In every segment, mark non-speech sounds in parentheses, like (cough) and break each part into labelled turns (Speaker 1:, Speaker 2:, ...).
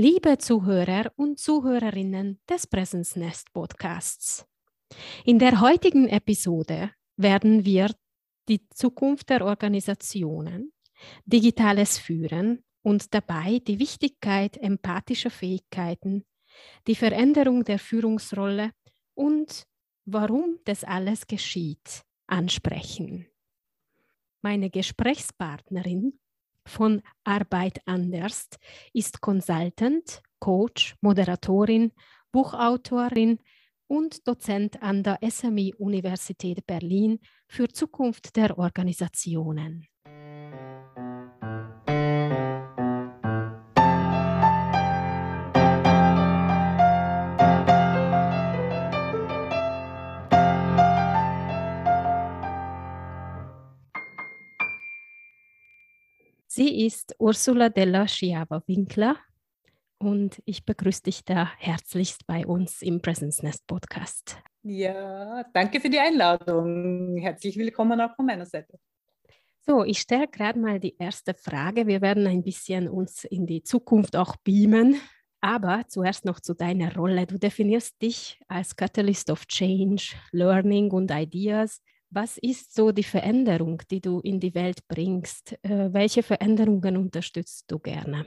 Speaker 1: Liebe Zuhörer und Zuhörerinnen des Presence Nest Podcasts. In der heutigen Episode werden wir die Zukunft der Organisationen, digitales Führen und dabei die Wichtigkeit empathischer Fähigkeiten, die Veränderung der Führungsrolle und warum das alles geschieht, ansprechen. Meine Gesprächspartnerin von Arbeit anders ist Consultant, Coach, Moderatorin, Buchautorin und Dozent an der SMI Universität Berlin für Zukunft der Organisationen. Sie ist Ursula della Schiava-Winkler und ich begrüße dich da herzlichst bei uns im Presence Nest Podcast.
Speaker 2: Ja, danke für die Einladung. Herzlich willkommen auch von meiner Seite.
Speaker 1: So, ich stelle gerade mal die erste Frage. Wir werden ein bisschen uns in die Zukunft auch beamen. Aber zuerst noch zu deiner Rolle. Du definierst dich als Catalyst of Change, Learning und Ideas. Was ist so die Veränderung, die du in die Welt bringst? Äh, welche Veränderungen unterstützt du gerne?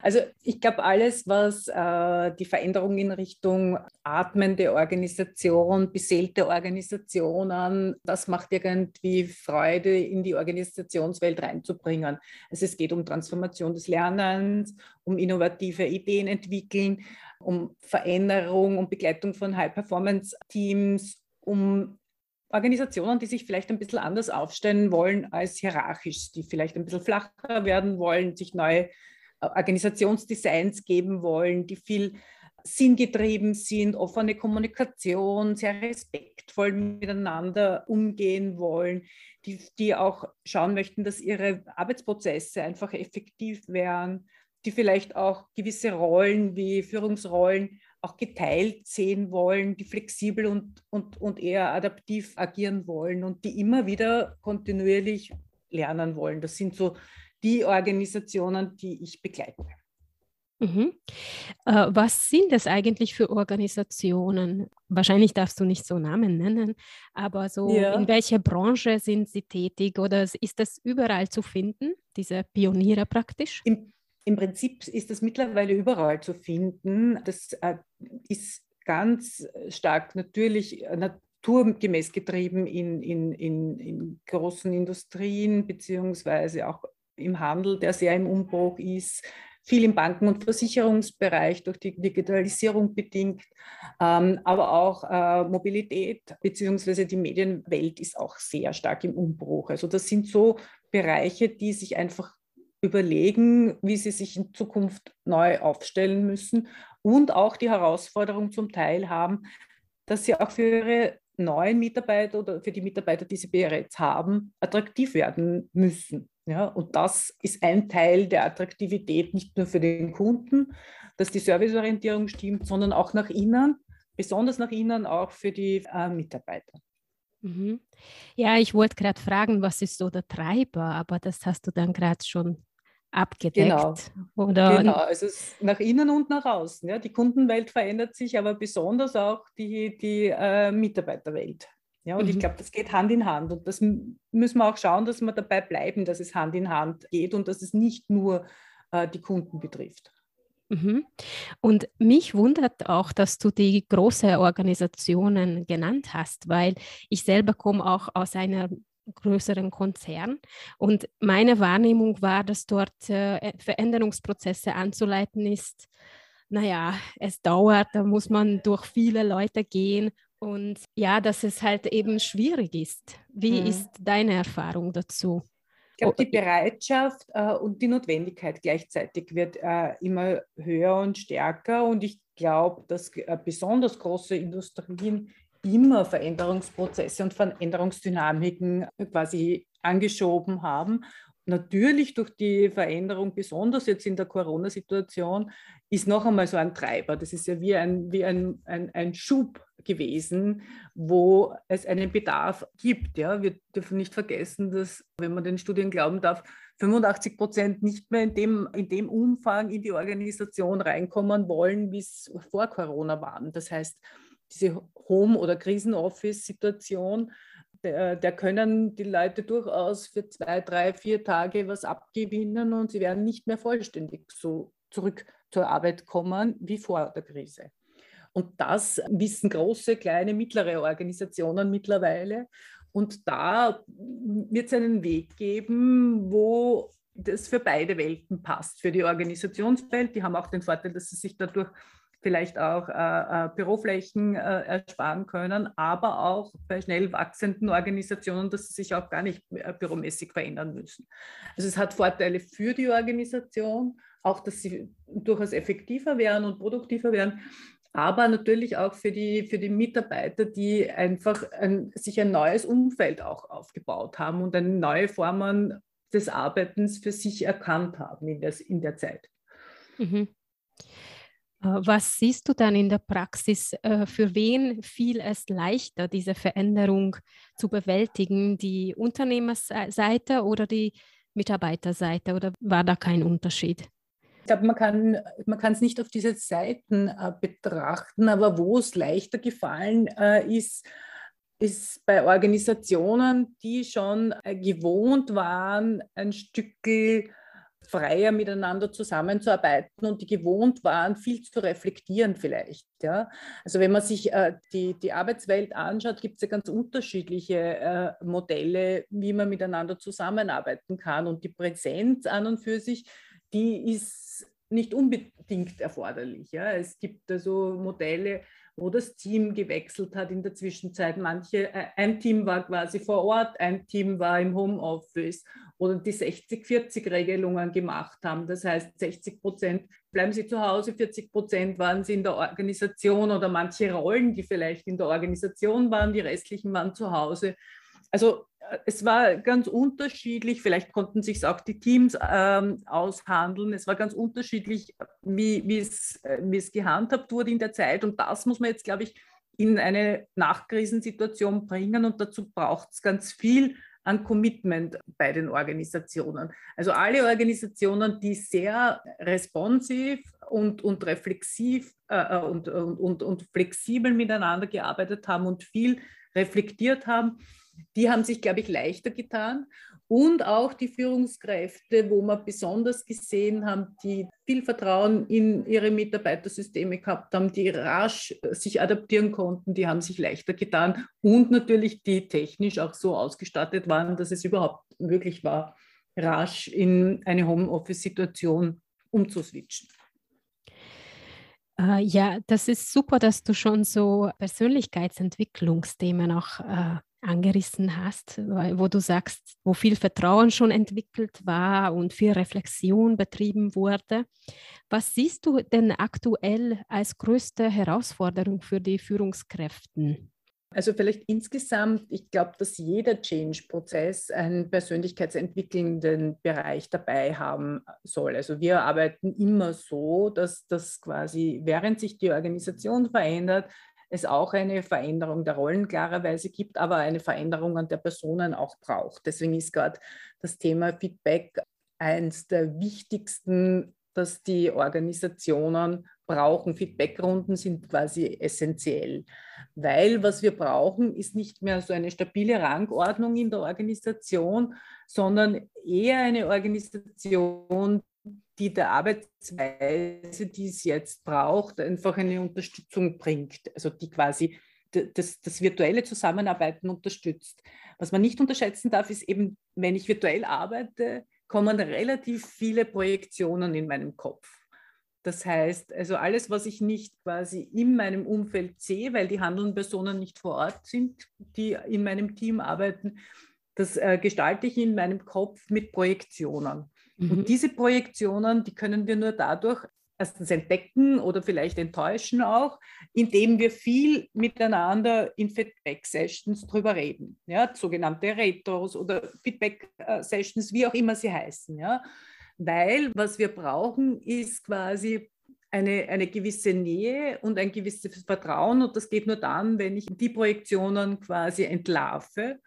Speaker 2: Also ich glaube, alles, was äh, die Veränderung in Richtung atmende Organisation, beseelte Organisationen, das macht irgendwie Freude, in die Organisationswelt reinzubringen. Also es geht um Transformation des Lernens, um innovative Ideen entwickeln, um Veränderung, um Begleitung von High-Performance-Teams, um Organisationen, die sich vielleicht ein bisschen anders aufstellen wollen als hierarchisch, die vielleicht ein bisschen flacher werden wollen, sich neue äh, Organisationsdesigns geben wollen, die viel sinngetrieben sind, offene Kommunikation, sehr respektvoll miteinander umgehen wollen, die, die auch schauen möchten, dass ihre Arbeitsprozesse einfach effektiv werden, die vielleicht auch gewisse Rollen wie Führungsrollen auch geteilt sehen wollen, die flexibel und, und, und eher adaptiv agieren wollen und die immer wieder kontinuierlich lernen wollen. Das sind so die Organisationen, die ich begleite.
Speaker 1: Mhm. Äh, was sind das eigentlich für Organisationen? Wahrscheinlich darfst du nicht so Namen nennen, aber so ja. in welcher Branche sind sie tätig oder ist das überall zu finden, diese Pioniere praktisch?
Speaker 2: Im im Prinzip ist das mittlerweile überall zu finden. Das äh, ist ganz stark natürlich äh, naturgemäß getrieben in, in, in, in großen Industrien beziehungsweise auch im Handel, der sehr im Umbruch ist, viel im Banken- und Versicherungsbereich durch die Digitalisierung bedingt, ähm, aber auch äh, Mobilität beziehungsweise die Medienwelt ist auch sehr stark im Umbruch. Also das sind so Bereiche, die sich einfach überlegen, wie sie sich in Zukunft neu aufstellen müssen und auch die Herausforderung zum Teil haben, dass sie auch für ihre neuen Mitarbeiter oder für die Mitarbeiter, die sie bereits haben, attraktiv werden müssen. Ja, und das ist ein Teil der Attraktivität, nicht nur für den Kunden, dass die Serviceorientierung stimmt, sondern auch nach innen, besonders nach innen auch für die äh, Mitarbeiter.
Speaker 1: Mhm. Ja, ich wollte gerade fragen, was ist so der Treiber, aber das hast du dann gerade schon abgedeckt.
Speaker 2: Genau. Oder genau, also nach innen und nach außen. Ja. Die Kundenwelt verändert sich, aber besonders auch die, die äh, Mitarbeiterwelt. Ja, und mhm. ich glaube, das geht Hand in Hand. Und das müssen wir auch schauen, dass wir dabei bleiben, dass es Hand in Hand geht und dass es nicht nur äh, die Kunden betrifft.
Speaker 1: Mhm. Und mich wundert auch, dass du die großen Organisationen genannt hast, weil ich selber komme auch aus einer größeren Konzern. Und meine Wahrnehmung war, dass dort äh, Veränderungsprozesse anzuleiten ist. Naja, es dauert, da muss man durch viele Leute gehen und ja, dass es halt eben schwierig ist. Wie mhm. ist deine Erfahrung dazu?
Speaker 2: Ich glaube, die Bereitschaft äh, und die Notwendigkeit gleichzeitig wird äh, immer höher und stärker. Und ich glaube, dass äh, besonders große Industrien immer Veränderungsprozesse und Veränderungsdynamiken quasi angeschoben haben. Natürlich durch die Veränderung, besonders jetzt in der Corona-Situation, ist noch einmal so ein Treiber. Das ist ja wie ein, wie ein, ein, ein Schub gewesen, wo es einen Bedarf gibt. Ja. Wir dürfen nicht vergessen, dass, wenn man den Studien glauben darf, 85 Prozent nicht mehr in dem, in dem Umfang in die Organisation reinkommen wollen, wie es vor Corona waren. Das heißt, diese Home- oder Krisenoffice-Situation, der, der, können die Leute durchaus für zwei, drei, vier Tage was abgewinnen und sie werden nicht mehr vollständig so zurück zur Arbeit kommen wie vor der Krise. Und das wissen große, kleine, mittlere Organisationen mittlerweile. Und da wird es einen Weg geben, wo das für beide Welten passt. Für die Organisationswelt, die haben auch den Vorteil, dass sie sich dadurch vielleicht auch äh, äh, Büroflächen äh, ersparen können, aber auch bei schnell wachsenden Organisationen, dass sie sich auch gar nicht büromäßig verändern müssen. Also es hat Vorteile für die Organisation, auch dass sie durchaus effektiver werden und produktiver werden, aber natürlich auch für die, für die Mitarbeiter, die einfach ein, sich ein neues Umfeld auch aufgebaut haben und eine neue Formen des Arbeitens für sich erkannt haben in der, in der Zeit. Mhm.
Speaker 1: Äh, was siehst du dann in der Praxis? Äh, für wen fiel es leichter, diese Veränderung zu bewältigen? Die Unternehmerseite oder die Mitarbeiterseite? Oder war da kein Unterschied?
Speaker 2: Ich glaube, man kann man es nicht auf diese Seiten äh, betrachten, aber wo es leichter gefallen äh, ist, ist bei Organisationen, die schon äh, gewohnt waren, ein Stück freier miteinander zusammenzuarbeiten und die gewohnt waren, viel zu reflektieren vielleicht. Ja? Also wenn man sich äh, die, die Arbeitswelt anschaut, gibt es ja ganz unterschiedliche äh, Modelle, wie man miteinander zusammenarbeiten kann. Und die Präsenz an und für sich, die ist nicht unbedingt erforderlich. Ja? Es gibt also Modelle, wo das Team gewechselt hat in der Zwischenzeit. Manche, äh, ein Team war quasi vor Ort, ein Team war im Homeoffice oder die 60-40-Regelungen gemacht haben. Das heißt, 60 Prozent bleiben sie zu Hause, 40 Prozent waren sie in der Organisation oder manche Rollen, die vielleicht in der Organisation waren, die restlichen waren zu Hause. Also es war ganz unterschiedlich, vielleicht konnten sich auch die Teams ähm, aushandeln. Es war ganz unterschiedlich, wie, wie, es, äh, wie es gehandhabt wurde in der Zeit. Und das muss man jetzt, glaube ich, in eine Nachkrisensituation bringen. Und dazu braucht es ganz viel an Commitment bei den Organisationen. Also alle Organisationen, die sehr responsiv und, und reflexiv äh, äh und, und, und flexibel miteinander gearbeitet haben und viel reflektiert haben, die haben sich, glaube ich, leichter getan. Und auch die Führungskräfte, wo wir besonders gesehen haben, die viel Vertrauen in ihre Mitarbeitersysteme gehabt haben, die rasch sich adaptieren konnten, die haben sich leichter getan. Und natürlich die technisch auch so ausgestattet waren, dass es überhaupt möglich war, rasch in eine Homeoffice-Situation umzuswitchen.
Speaker 1: Uh, ja, das ist super, dass du schon so Persönlichkeitsentwicklungsthemen auch uh, angerissen hast, wo du sagst, wo viel Vertrauen schon entwickelt war und viel Reflexion betrieben wurde. Was siehst du denn aktuell als größte Herausforderung für die Führungskräfte?
Speaker 2: Also vielleicht insgesamt, ich glaube, dass jeder Change-Prozess einen persönlichkeitsentwickelnden Bereich dabei haben soll. Also wir arbeiten immer so, dass das quasi, während sich die Organisation verändert, es auch eine Veränderung der Rollen klarerweise gibt, aber eine Veränderung an der Personen auch braucht. Deswegen ist gerade das Thema Feedback eins der wichtigsten, dass die Organisationen brauchen. Feedbackrunden sind quasi essentiell, weil was wir brauchen, ist nicht mehr so eine stabile Rangordnung in der Organisation, sondern eher eine Organisation, die der Arbeitsweise, die es jetzt braucht, einfach eine Unterstützung bringt, also die quasi das, das virtuelle Zusammenarbeiten unterstützt. Was man nicht unterschätzen darf, ist eben, wenn ich virtuell arbeite, kommen relativ viele Projektionen in meinem Kopf. Das heißt, also alles, was ich nicht quasi in meinem Umfeld sehe, weil die handelnden Personen nicht vor Ort sind, die in meinem Team arbeiten, das äh, gestalte ich in meinem Kopf mit Projektionen. Mhm. Und diese Projektionen, die können wir nur dadurch erstens entdecken oder vielleicht enttäuschen auch, indem wir viel miteinander in Feedback-Sessions drüber reden. Ja, sogenannte Retros oder Feedback-Sessions, wie auch immer sie heißen. Ja. Weil was wir brauchen, ist quasi eine, eine gewisse Nähe und ein gewisses Vertrauen. Und das geht nur dann, wenn ich die Projektionen quasi entlarve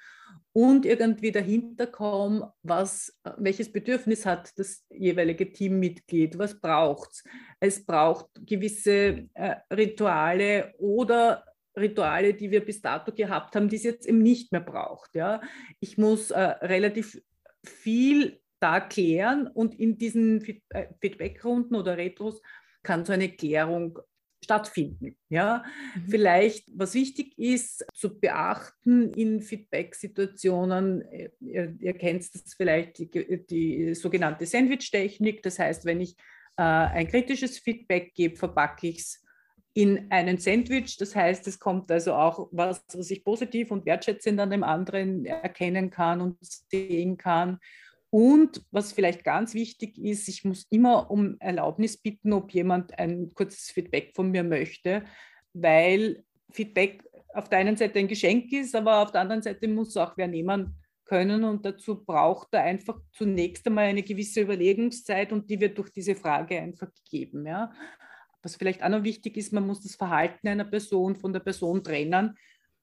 Speaker 2: und irgendwie dahinter kommen, was, welches Bedürfnis hat das jeweilige Teammitglied, was braucht es. Es braucht gewisse äh, Rituale oder Rituale, die wir bis dato gehabt haben, die es jetzt eben nicht mehr braucht. Ja? Ich muss äh, relativ viel da klären und in diesen äh, Feedbackrunden oder Retros kann so eine Klärung stattfinden. Ja? Mhm. Vielleicht, was wichtig ist zu beachten in Feedback-Situationen, äh, ihr, ihr, kennt das vielleicht, die, die sogenannte Sandwich-Technik. Das heißt, wenn ich äh, ein kritisches Feedback gebe, verpacke ich es in einen Sandwich. Das heißt, es kommt also auch was, was ich positiv und wertschätzend an dem anderen erkennen kann und sehen kann. Und was vielleicht ganz wichtig ist, ich muss immer um Erlaubnis bitten, ob jemand ein kurzes Feedback von mir möchte, weil Feedback auf der einen Seite ein Geschenk ist, aber auf der anderen Seite muss auch wer nehmen können und dazu braucht er einfach zunächst einmal eine gewisse Überlegungszeit und die wird durch diese Frage einfach gegeben. Ja. Was vielleicht auch noch wichtig ist, man muss das Verhalten einer Person von der Person trennen.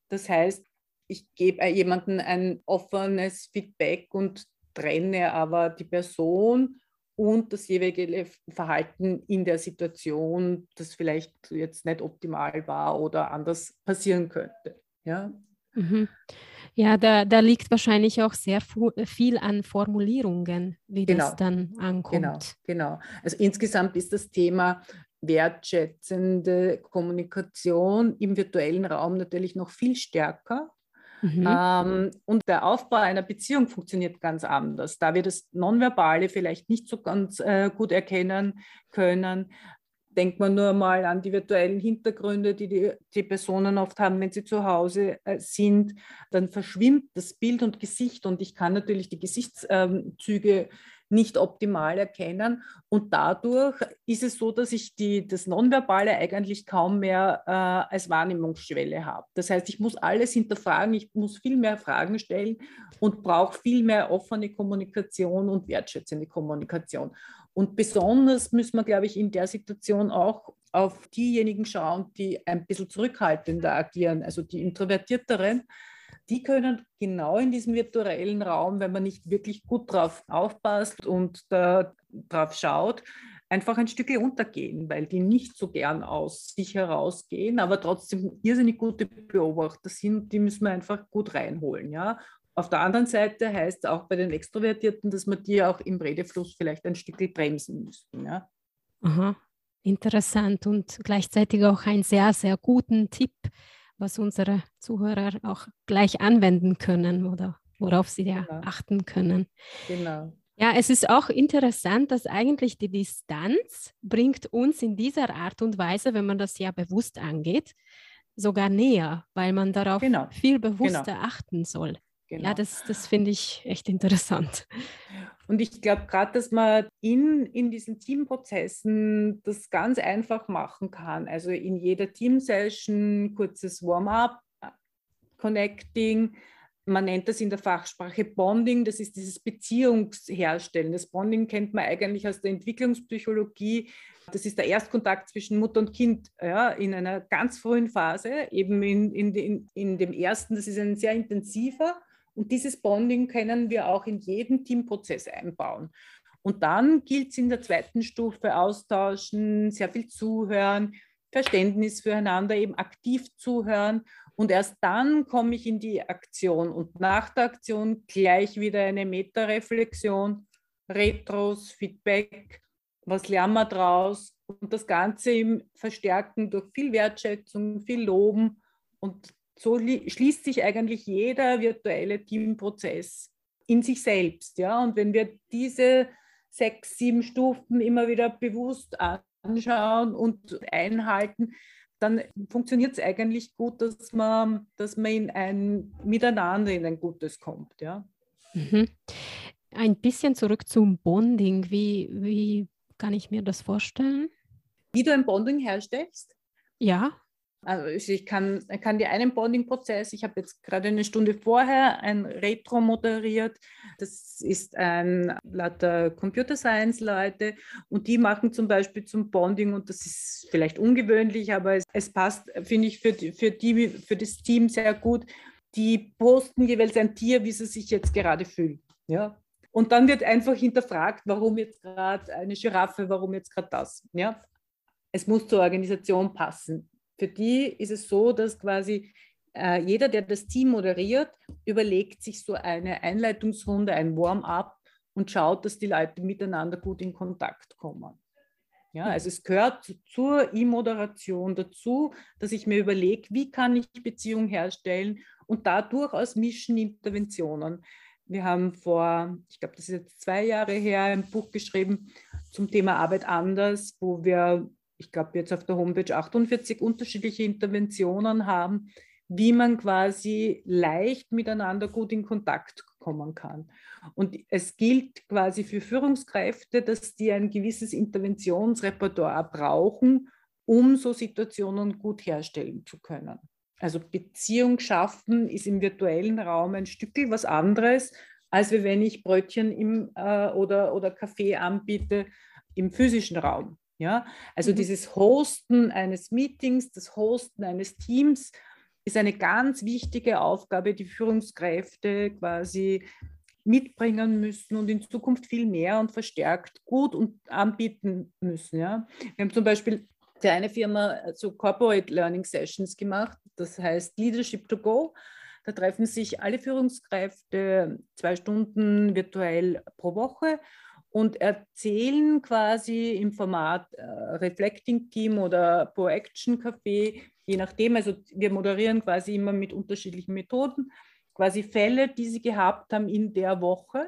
Speaker 2: Das heißt, ich gebe jemandem ein offenes Feedback und trenne aber die Person und das jeweilige Verhalten in der Situation, das vielleicht jetzt nicht optimal war oder anders passieren könnte. Ja,
Speaker 1: mhm. ja da, da liegt wahrscheinlich auch sehr viel an Formulierungen, wie genau. das dann ankommt.
Speaker 2: Genau, genau. Also insgesamt ist das Thema wertschätzende Kommunikation im virtuellen Raum natürlich noch viel stärker Mhm. Ähm, und der Aufbau einer Beziehung funktioniert ganz anders. Da wir das Nonverbale vielleicht nicht so ganz äh, gut erkennen können, denkt man nur mal an die virtuellen Hintergründe, die, die die, Personen oft haben, wenn sie zu Hause äh, sind. Dann verschwimmt das Bild und Gesicht und ich kann natürlich die Gesichtszüge nicht optimal erkennen. Und dadurch ist es so, dass ich die, das Nonverbale eigentlich kaum mehr äh, als Wahrnehmungsschwelle habe. Das heißt, ich muss alles hinterfragen, ich muss viel mehr Fragen stellen und brauche viel mehr offene Kommunikation und wertschätzende Kommunikation. Und besonders müssen wir, glaube ich, in der Situation auch auf diejenigen schauen, die ein bisschen zurückhaltender agieren, also die Introvertierteren, die können genau in diesem virtuellen Raum, wenn man nicht wirklich gut drauf aufpasst und da drauf schaut, einfach ein Stück untergehen, weil die nicht so gern aus sich herausgehen, aber trotzdem irrsinnig gute Beobachter sind, die müssen wir einfach gut reinholen. Ja? Auf der anderen Seite heißt auch bei den Extrovertierten, dass man die auch im Redefluss vielleicht ein Stück bremsen müssten. Ja?
Speaker 1: Aha, interessant und gleichzeitig auch einen sehr, sehr guten Tipp, was unsere Zuhörer auch gleich anwenden können oder worauf sie ja genau. achten können. Genau. Ja, es ist auch interessant, dass eigentlich die Distanz bringt uns in dieser Art und Weise, wenn man das ja bewusst angeht, sogar näher, weil man darauf genau. viel bewusster genau. achten soll. Genau. Ja, das, das finde ich echt interessant.
Speaker 2: Und ich glaube gerade, dass man in, in diesen Teamprozessen das ganz einfach machen kann. Also in jeder Teamsession kurzes Warm-up, Connecting. Man nennt das in der Fachsprache Bonding, das ist dieses Beziehungsherstellen. Das Bonding kennt man eigentlich aus der Entwicklungspsychologie. Das ist der Erstkontakt zwischen Mutter und Kind ja, in einer ganz frühen Phase, eben in, in, in, in dem ersten, das ist ein sehr intensiver und dieses Bonding können wir auch in jeden Teamprozess einbauen. Und dann gilt es in der zweiten Stufe austauschen, sehr viel zuhören, Verständnis füreinander, eben aktiv zuhören. Und erst dann komme ich in die Aktion. Und nach der Aktion gleich wieder eine Meta-Reflexion, Retros, Feedback, was lernen wir draus? Und das Ganze im Verstärken durch viel Wertschätzung, viel Loben und so schließt sich eigentlich jeder virtuelle Teamprozess in sich selbst. Ja? Und wenn wir diese sechs, sieben Stufen immer wieder bewusst anschauen und einhalten, dann funktioniert es eigentlich gut, dass man, dass man in ein Miteinander in ein Gutes kommt. Ja?
Speaker 1: Mhm. Ein bisschen zurück zum Bonding. Wie, wie kann ich mir das vorstellen?
Speaker 2: Wie du ein Bonding herstellst?
Speaker 1: Ja.
Speaker 2: Also ich kann, kann dir einen Bonding-Prozess, ich habe jetzt gerade eine Stunde vorher ein Retro moderiert. Das ist ein lauter Computer Science Leute und die machen zum Beispiel zum Bonding und das ist vielleicht ungewöhnlich, aber es, es passt, finde ich, für, für, die, für das Team sehr gut. die posten jeweils ein Tier, wie sie sich jetzt gerade fühlen. Ja? Und dann wird einfach hinterfragt, warum jetzt gerade eine Giraffe, warum jetzt gerade das. Ja? Es muss zur Organisation passen. Für die ist es so, dass quasi äh, jeder, der das Team moderiert, überlegt sich so eine Einleitungsrunde, ein Warm-up und schaut, dass die Leute miteinander gut in Kontakt kommen. Ja, also es gehört zur E-Moderation dazu, dass ich mir überlege, wie kann ich Beziehungen herstellen und da durchaus mischen Interventionen. Wir haben vor, ich glaube, das ist jetzt zwei Jahre her, ein Buch geschrieben zum Thema Arbeit anders, wo wir, ich glaube, jetzt auf der Homepage 48 unterschiedliche Interventionen haben, wie man quasi leicht miteinander gut in Kontakt kommen kann. Und es gilt quasi für Führungskräfte, dass die ein gewisses Interventionsrepertoire brauchen, um so Situationen gut herstellen zu können. Also Beziehung schaffen ist im virtuellen Raum ein Stückel was anderes, als wenn ich Brötchen im, äh, oder, oder Kaffee anbiete im physischen Raum. Ja? Also mhm. dieses Hosten eines Meetings, das Hosten eines Teams ist eine ganz wichtige Aufgabe, die Führungskräfte quasi mitbringen müssen und in Zukunft viel mehr und verstärkt gut und anbieten müssen. Ja? Wir haben zum Beispiel für eine Firma so Corporate Learning Sessions gemacht, das heißt Leadership to Go. Da treffen sich alle Führungskräfte zwei Stunden virtuell pro Woche und erzählen quasi im Format äh, Reflecting Team oder Pro Action Café je nachdem, also wir moderieren quasi immer mit unterschiedlichen Methoden, quasi Fälle, die sie gehabt haben in der Woche.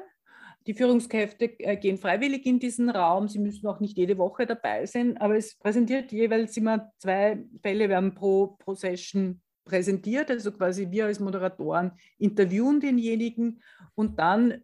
Speaker 2: Die Führungskräfte äh, gehen freiwillig in diesen Raum. Sie müssen auch nicht jede Woche dabei sein, aber es präsentiert jeweils immer zwei Fälle, werden pro, pro Session präsentiert. Also quasi wir als Moderatoren interviewen denjenigen und dann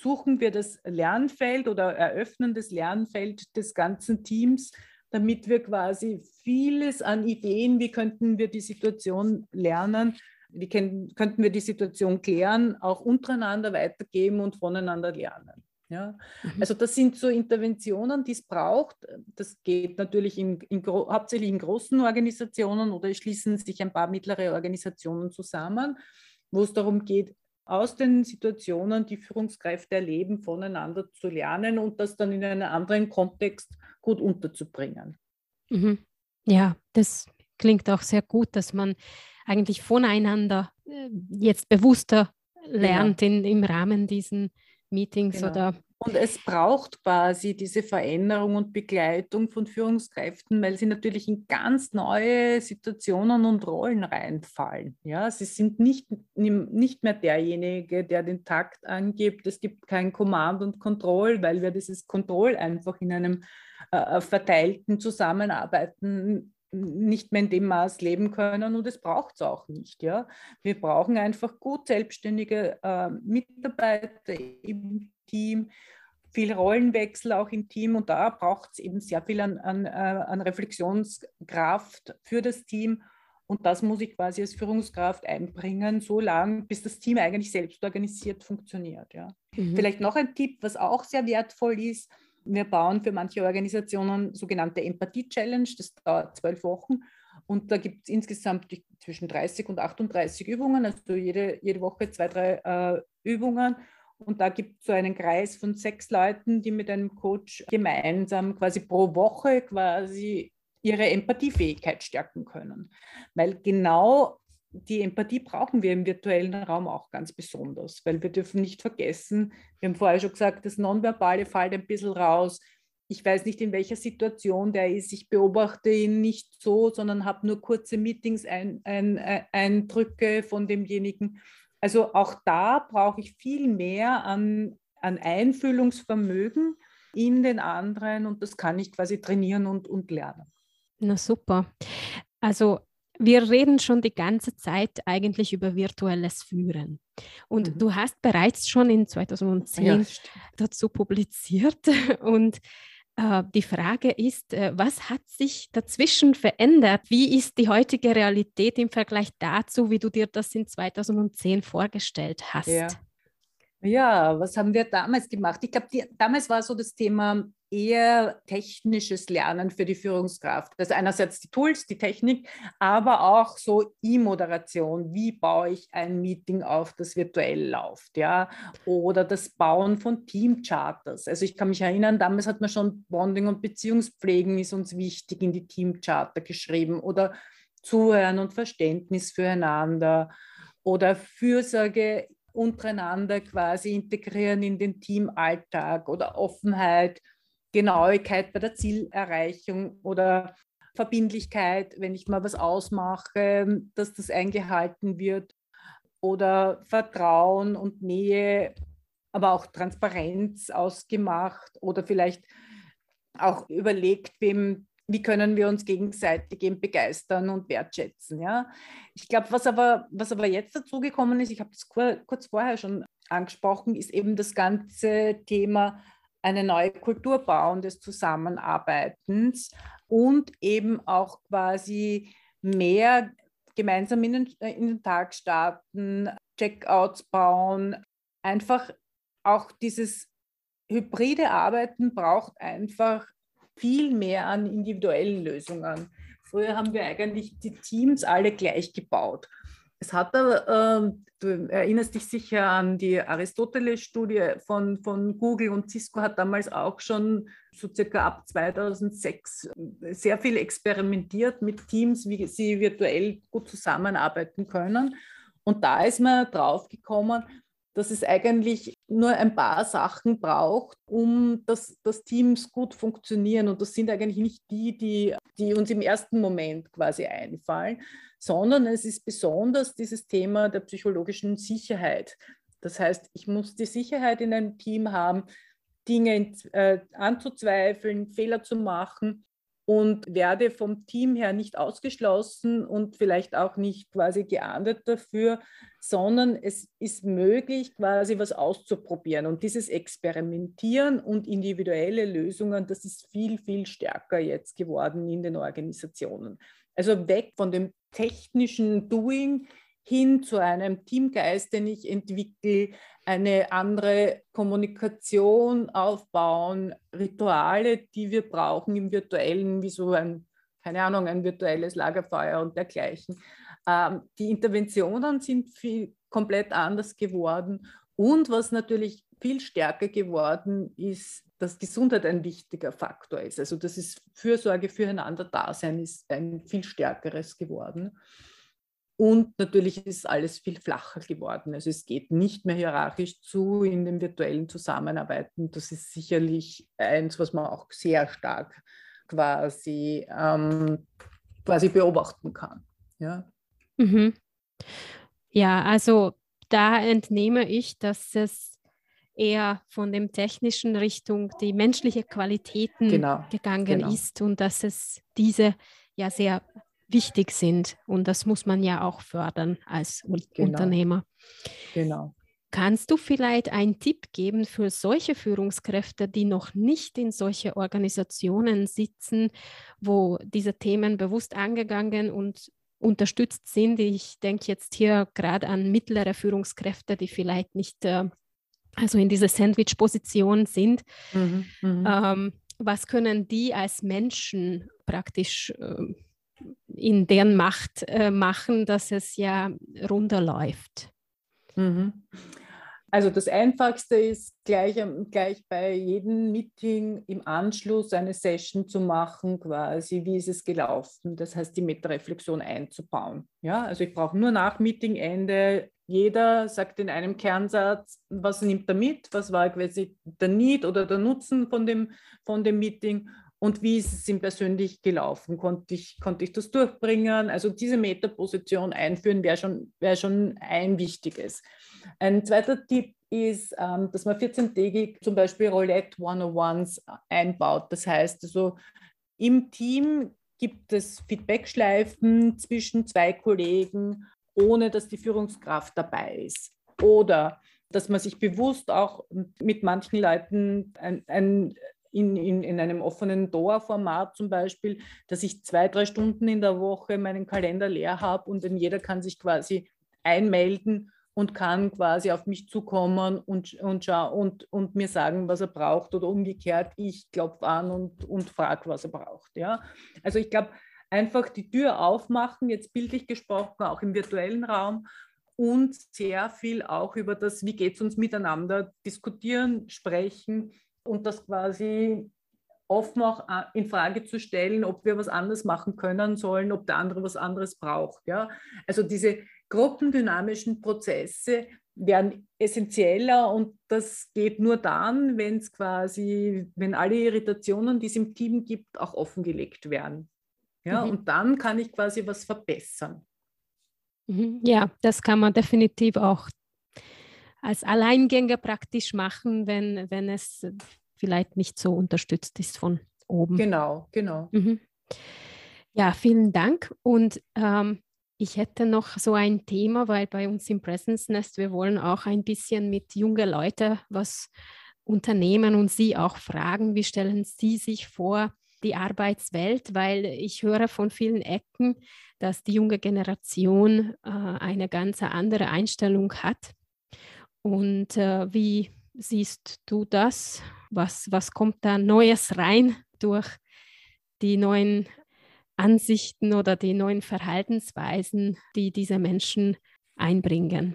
Speaker 2: suchen wir das Lernfeld oder eröffnen das Lernfeld des ganzen Teams damit wir quasi vieles an Ideen, wie könnten wir die Situation lernen, wie könnten wir die Situation klären, auch untereinander weitergeben und voneinander lernen. Ja? Mhm. Also das sind so Interventionen, die es braucht. Das geht natürlich in, in, hauptsächlich in großen Organisationen oder schließen sich ein paar mittlere Organisationen zusammen, wo es darum geht, aus den Situationen, die Führungskräfte erleben, voneinander zu lernen und das dann in einem anderen Kontext gut unterzubringen.
Speaker 1: Mhm. Ja, das klingt auch sehr gut, dass man eigentlich voneinander äh, jetzt bewusster lernt genau. in, im Rahmen diesen Meetings genau. oder
Speaker 2: und es braucht quasi diese Veränderung und Begleitung von Führungskräften, weil sie natürlich in ganz neue Situationen und Rollen reinfallen. Ja, sie sind nicht, nicht mehr derjenige, der den Takt angibt. Es gibt kein Command und Control, weil wir dieses Control einfach in einem äh, verteilten Zusammenarbeiten nicht mehr in dem Maß leben können und es braucht es auch nicht. Ja? Wir brauchen einfach gut selbstständige äh, Mitarbeiter im Team, viel Rollenwechsel auch im Team und da braucht es eben sehr viel an, an, äh, an Reflexionskraft für das Team. Und das muss ich quasi als Führungskraft einbringen, so lange, bis das Team eigentlich selbst organisiert funktioniert. Ja. Mhm. Vielleicht noch ein Tipp, was auch sehr wertvoll ist. Wir bauen für manche Organisationen sogenannte Empathie-Challenge, das dauert zwölf Wochen. Und da gibt es insgesamt zwischen 30 und 38 Übungen, also jede, jede Woche zwei, drei äh, Übungen. Und da gibt es so einen Kreis von sechs Leuten, die mit einem Coach gemeinsam quasi pro Woche quasi ihre Empathiefähigkeit stärken können. Weil genau die Empathie brauchen wir im virtuellen Raum auch ganz besonders, weil wir dürfen nicht vergessen, wir haben vorher schon gesagt, das Nonverbale fällt ein bisschen raus. Ich weiß nicht, in welcher Situation der ist. Ich beobachte ihn nicht so, sondern habe nur kurze Meetings, ein, ein, ein, Eindrücke von demjenigen. Also auch da brauche ich viel mehr an, an Einfühlungsvermögen in den anderen und das kann ich quasi trainieren und, und lernen.
Speaker 1: Na super. Also wir reden schon die ganze Zeit eigentlich über virtuelles Führen. Und mhm. du hast bereits schon in 2010 ja, dazu publiziert (laughs) und die Frage ist, äh, was hat sich dazwischen verändert? Wie ist die heutige Realität im Vergleich dazu, wie du dir das in 2010 vorgestellt hast?
Speaker 2: Ja. Ja, was haben wir damals gemacht? Ich glaube, damals war so das Thema eher technisches Lernen für die Führungskraft. Also einerseits die Tools, die Technik, aber auch so E-Moderation. Wie baue ich ein Meeting auf, das virtuell läuft, ja? Oder das Bauen von Teamcharters. Also ich kann mich erinnern, damals hat man schon Bonding und Beziehungspflegen ist uns wichtig in die Teamcharter geschrieben oder Zuhören und Verständnis füreinander oder Fürsorge untereinander quasi integrieren in den Teamalltag oder Offenheit Genauigkeit bei der Zielerreichung oder Verbindlichkeit, wenn ich mal was ausmache, dass das eingehalten wird oder Vertrauen und Nähe, aber auch Transparenz ausgemacht oder vielleicht auch überlegt, wem, wie können wir uns gegenseitig eben begeistern und wertschätzen. Ja? Ich glaube, was aber, was aber jetzt dazugekommen ist, ich habe das kurz vorher schon angesprochen, ist eben das ganze Thema eine neue Kultur bauen des Zusammenarbeitens und eben auch quasi mehr gemeinsam in den, äh, in den Tag starten, Checkouts bauen. Einfach auch dieses hybride Arbeiten braucht einfach viel mehr an individuellen Lösungen. Früher haben wir eigentlich die Teams alle gleich gebaut. Es hat aber, äh, du erinnerst dich sicher an die Aristoteles-Studie von, von Google und Cisco hat damals auch schon so circa ab 2006 sehr viel experimentiert mit Teams, wie sie virtuell gut zusammenarbeiten können. Und da ist man drauf gekommen, dass es eigentlich nur ein paar Sachen braucht, um dass, dass Teams gut funktionieren. Und das sind eigentlich nicht die, die, die uns im ersten Moment quasi einfallen, sondern es ist besonders dieses Thema der psychologischen Sicherheit. Das heißt, ich muss die Sicherheit in einem Team haben, Dinge äh, anzuzweifeln, Fehler zu machen und werde vom Team her nicht ausgeschlossen und vielleicht auch nicht quasi geahndet dafür, sondern es ist möglich, quasi was auszuprobieren. Und dieses Experimentieren und individuelle Lösungen, das ist viel, viel stärker jetzt geworden in den Organisationen. Also weg von dem technischen Doing hin zu einem Teamgeist, den ich entwickle, eine andere Kommunikation aufbauen, Rituale, die wir brauchen im virtuellen, wie so ein, keine Ahnung, ein virtuelles Lagerfeuer und dergleichen. Ähm, die Interventionen sind viel, komplett anders geworden und was natürlich viel stärker geworden ist, dass Gesundheit ein wichtiger Faktor ist. Also das ist Fürsorge füreinander Dasein ist ein viel stärkeres geworden. Und natürlich ist alles viel flacher geworden. Also es geht nicht mehr hierarchisch zu in den virtuellen Zusammenarbeiten. Das ist sicherlich eins, was man auch sehr stark quasi, ähm, quasi beobachten kann. Ja.
Speaker 1: Mhm. ja, also da entnehme ich, dass es eher von dem technischen Richtung die menschliche Qualitäten genau, gegangen genau. ist und dass es diese ja sehr wichtig sind. Und das muss man ja auch fördern als genau. Unternehmer. Genau. Kannst du vielleicht einen Tipp geben für solche Führungskräfte, die noch nicht in solche Organisationen sitzen, wo diese Themen bewusst angegangen und unterstützt sind? Ich denke jetzt hier gerade an mittlere Führungskräfte, die vielleicht nicht äh, also in dieser Sandwich-Position sind. Mhm, mhm, ähm, was können die als Menschen praktisch äh, in deren Macht äh, machen, dass es ja runterläuft.
Speaker 2: Mhm. Also das Einfachste ist gleich, gleich bei jedem Meeting im Anschluss eine Session zu machen, quasi, wie ist es gelaufen, das heißt die Metareflexion einzubauen. Ja, also ich brauche nur nach Meetingende, jeder sagt in einem Kernsatz, was nimmt er mit, was war quasi der Need oder der Nutzen von dem, von dem Meeting und wie ist es ihm persönlich gelaufen? Konnte ich, konnte ich das durchbringen? Also diese Metaposition einführen wäre schon, wär schon ein wichtiges. Ein zweiter Tipp ist, ähm, dass man 14-tägig zum Beispiel Roulette 101s einbaut. Das heißt also, im Team gibt es Feedbackschleifen zwischen zwei Kollegen, ohne dass die Führungskraft dabei ist. Oder dass man sich bewusst auch mit manchen Leuten ein, ein in, in, in einem offenen Door-Format zum Beispiel, dass ich zwei, drei Stunden in der Woche meinen Kalender leer habe und dann jeder kann sich quasi einmelden und kann quasi auf mich zukommen und, und, und, und mir sagen, was er braucht oder umgekehrt, ich klopfe an und, und frage, was er braucht. Ja? Also ich glaube, einfach die Tür aufmachen, jetzt bildlich gesprochen, auch im virtuellen Raum und sehr viel auch über das, wie geht es uns miteinander, diskutieren, sprechen und das quasi offen auch äh, in Frage zu stellen, ob wir was anderes machen können sollen, ob der andere was anderes braucht. Ja? Also diese gruppendynamischen Prozesse werden essentieller und das geht nur dann, wenn es quasi, wenn alle Irritationen, die es im Team gibt, auch offengelegt werden. Ja, mhm. und dann kann ich quasi was verbessern.
Speaker 1: Mhm. Ja, das kann man definitiv auch als Alleingänger praktisch machen, wenn, wenn es vielleicht nicht so unterstützt ist von oben.
Speaker 2: Genau, genau.
Speaker 1: Mhm. Ja, vielen Dank. Und ähm, ich hätte noch so ein Thema, weil bei uns im Presence Nest, wir wollen auch ein bisschen mit jungen Leuten was unternehmen und sie auch fragen, wie stellen sie sich vor, die Arbeitswelt, weil ich höre von vielen Ecken, dass die junge Generation äh, eine ganz andere Einstellung hat. Und äh, wie siehst du das? Was, was kommt da Neues rein durch die neuen Ansichten oder die neuen Verhaltensweisen, die diese Menschen einbringen?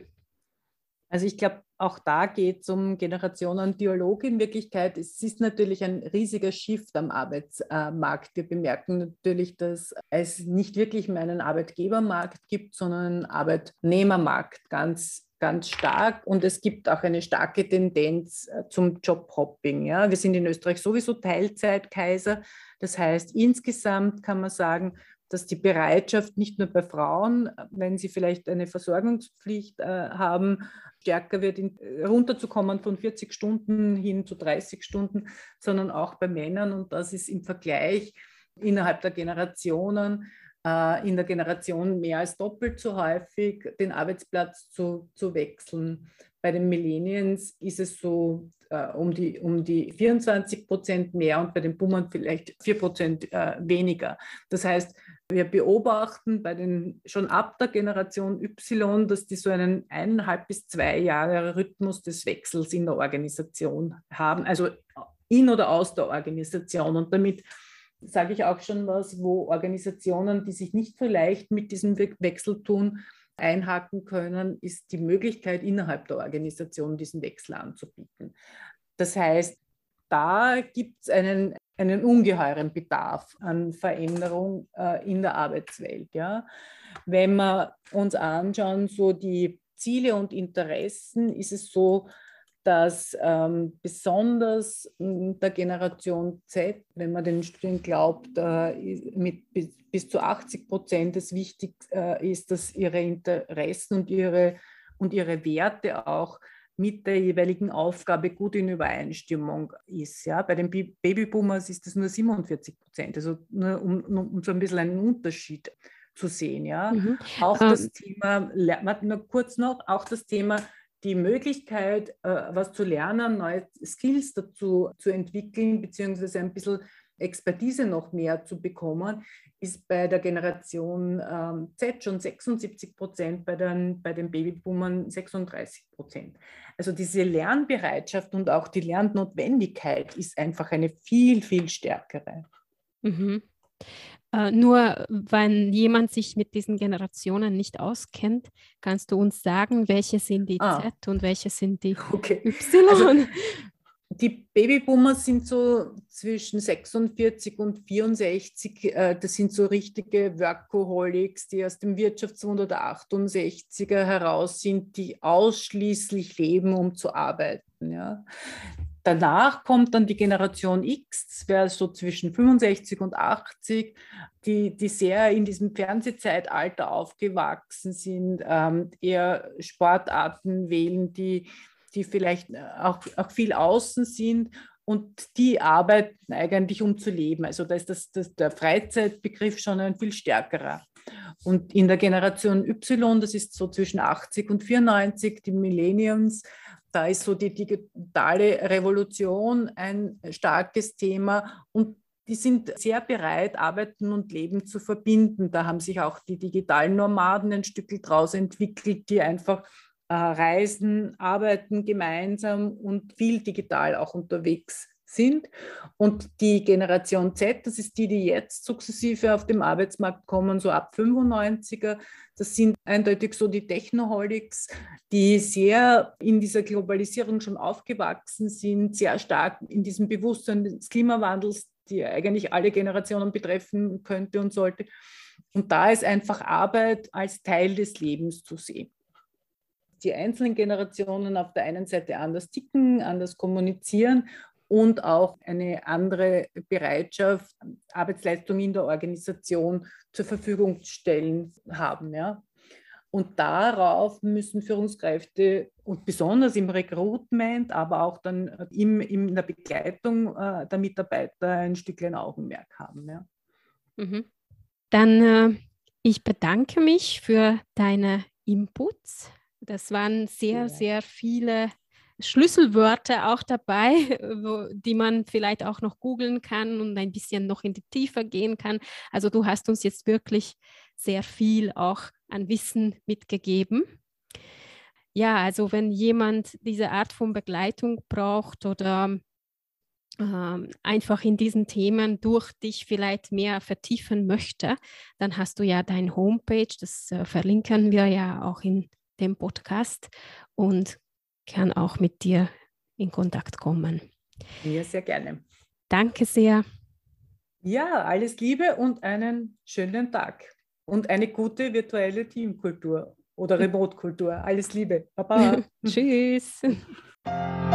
Speaker 2: Also ich glaube, auch da geht es um Generationen-Dialog in Wirklichkeit. Es ist natürlich ein riesiger Shift am Arbeitsmarkt. Wir bemerken natürlich, dass es nicht wirklich mehr einen Arbeitgebermarkt gibt, sondern einen Arbeitnehmermarkt ganz ganz stark und es gibt auch eine starke Tendenz äh, zum Jobhopping. Ja. Wir sind in Österreich sowieso Teilzeitkaiser. Das heißt, insgesamt kann man sagen, dass die Bereitschaft nicht nur bei Frauen, wenn sie vielleicht eine Versorgungspflicht äh, haben, stärker wird, in, runterzukommen von 40 Stunden hin zu 30 Stunden, sondern auch bei Männern. Und das ist im Vergleich innerhalb der Generationen äh, in der Generation mehr als doppelt so häufig, den Arbeitsplatz zu, zu wechseln. Bei den Millennials ist es so äh, um, die, um die 24 Prozent mehr und bei den Boomern vielleicht 4 Prozent äh, weniger. Das heißt, wir beobachten bei den schon ab der Generation Y, dass die so einen eineinhalb bis zwei Jahre Rhythmus des Wechsels in der Organisation haben, also in oder aus der Organisation. Und damit sage ich auch schon was, wo Organisationen, die sich nicht so leicht mit diesem Wechsel tun, einhaken können, ist die Möglichkeit innerhalb der Organisation diesen Wechsel anzubieten. Das heißt, da gibt es einen, einen ungeheuren Bedarf an Veränderung äh, in der Arbeitswelt. Ja? Wenn wir uns anschauen, so die Ziele und Interessen, ist es so, dass ähm, besonders der Generation Z, wenn man den Studien glaubt, äh, mit bis, bis, zu 80 Prozent es wichtig äh, ist, dass ihre Interessen und ihre, und ihre Werte auch mit der jeweiligen Aufgabe gut in Übereinstimmung ist. Ja? Bei den Babyboomers ist es nur 47 Prozent, also nur um, um, so ein bisschen einen Unterschied zu sehen. Ja? Mhm. Auch um. das ähm. Thema, nur kurz noch, auch das Thema die Möglichkeit, äh, was zu lernen, neue Skills dazu zu entwickeln, beziehungsweise ein bisschen Expertise noch mehr zu bekommen, ist bei der Generation ähm, Z schon 76 Prozent, bei den, bei den Babyboomern 36 Prozent. Also diese Lernbereitschaft und auch die Lernnotwendigkeit ist einfach eine viel, viel stärkere.
Speaker 1: Mhm. Äh, nur wenn jemand sich mit diesen Generationen nicht auskennt, kannst du uns sagen, welche sind die ah. Z und welche sind die (laughs) okay. Y? Also, (laughs)
Speaker 2: die Babyboomer sind so zwischen 46 und 64. Äh, das sind so richtige Workaholics, die aus dem Wirtschaftswunder der 68er heraus sind, die ausschließlich leben, um zu arbeiten. Ja. Danach kommt dann die Generation X, das wäre so zwischen 65 und 80, die, die sehr in diesem Fernsehzeitalter aufgewachsen sind, ähm, eher Sportarten wählen, die, die vielleicht auch, auch viel außen sind und die arbeiten eigentlich, um zu leben. Also da ist das, das, der Freizeitbegriff schon ein viel stärkerer. Und in der Generation Y, das ist so zwischen 80 und 94, die Millenniums, da ist so die digitale Revolution ein starkes Thema und die sind sehr bereit, Arbeiten und Leben zu verbinden. Da haben sich auch die digitalen Nomaden ein Stück draus entwickelt, die einfach äh, reisen, arbeiten gemeinsam und viel digital auch unterwegs sind. Und die Generation Z, das ist die, die jetzt sukzessive auf dem Arbeitsmarkt kommen, so ab 95er, das sind eindeutig so die Technoholics, die sehr in dieser Globalisierung schon aufgewachsen sind, sehr stark in diesem Bewusstsein des Klimawandels, die eigentlich alle Generationen betreffen könnte und sollte. Und da ist einfach Arbeit als Teil des Lebens zu sehen die einzelnen Generationen auf der einen Seite anders ticken, anders kommunizieren und auch eine andere Bereitschaft, Arbeitsleistung in der Organisation zur Verfügung zu stellen haben. Ja. Und darauf müssen Führungskräfte und besonders im Recruitment, aber auch dann im, in der Begleitung äh, der Mitarbeiter ein Stückchen Augenmerk haben. Ja.
Speaker 1: Mhm. Dann, äh, ich bedanke mich für deine Inputs. Das waren sehr, ja. sehr viele Schlüsselwörter auch dabei, (laughs) wo, die man vielleicht auch noch googeln kann und ein bisschen noch in die Tiefe gehen kann. Also du hast uns jetzt wirklich sehr viel auch an Wissen mitgegeben. Ja, also wenn jemand diese Art von Begleitung braucht oder ähm, einfach in diesen Themen durch dich vielleicht mehr vertiefen möchte, dann hast du ja dein Homepage, das äh, verlinken wir ja auch in dem Podcast und kann auch mit dir in Kontakt kommen.
Speaker 2: Ja, sehr gerne.
Speaker 1: Danke sehr.
Speaker 2: Ja, alles Liebe und einen schönen Tag und eine gute virtuelle Teamkultur oder (laughs) Remote-Kultur. Alles Liebe.
Speaker 1: Baba. (laughs) Tschüss. (laughs)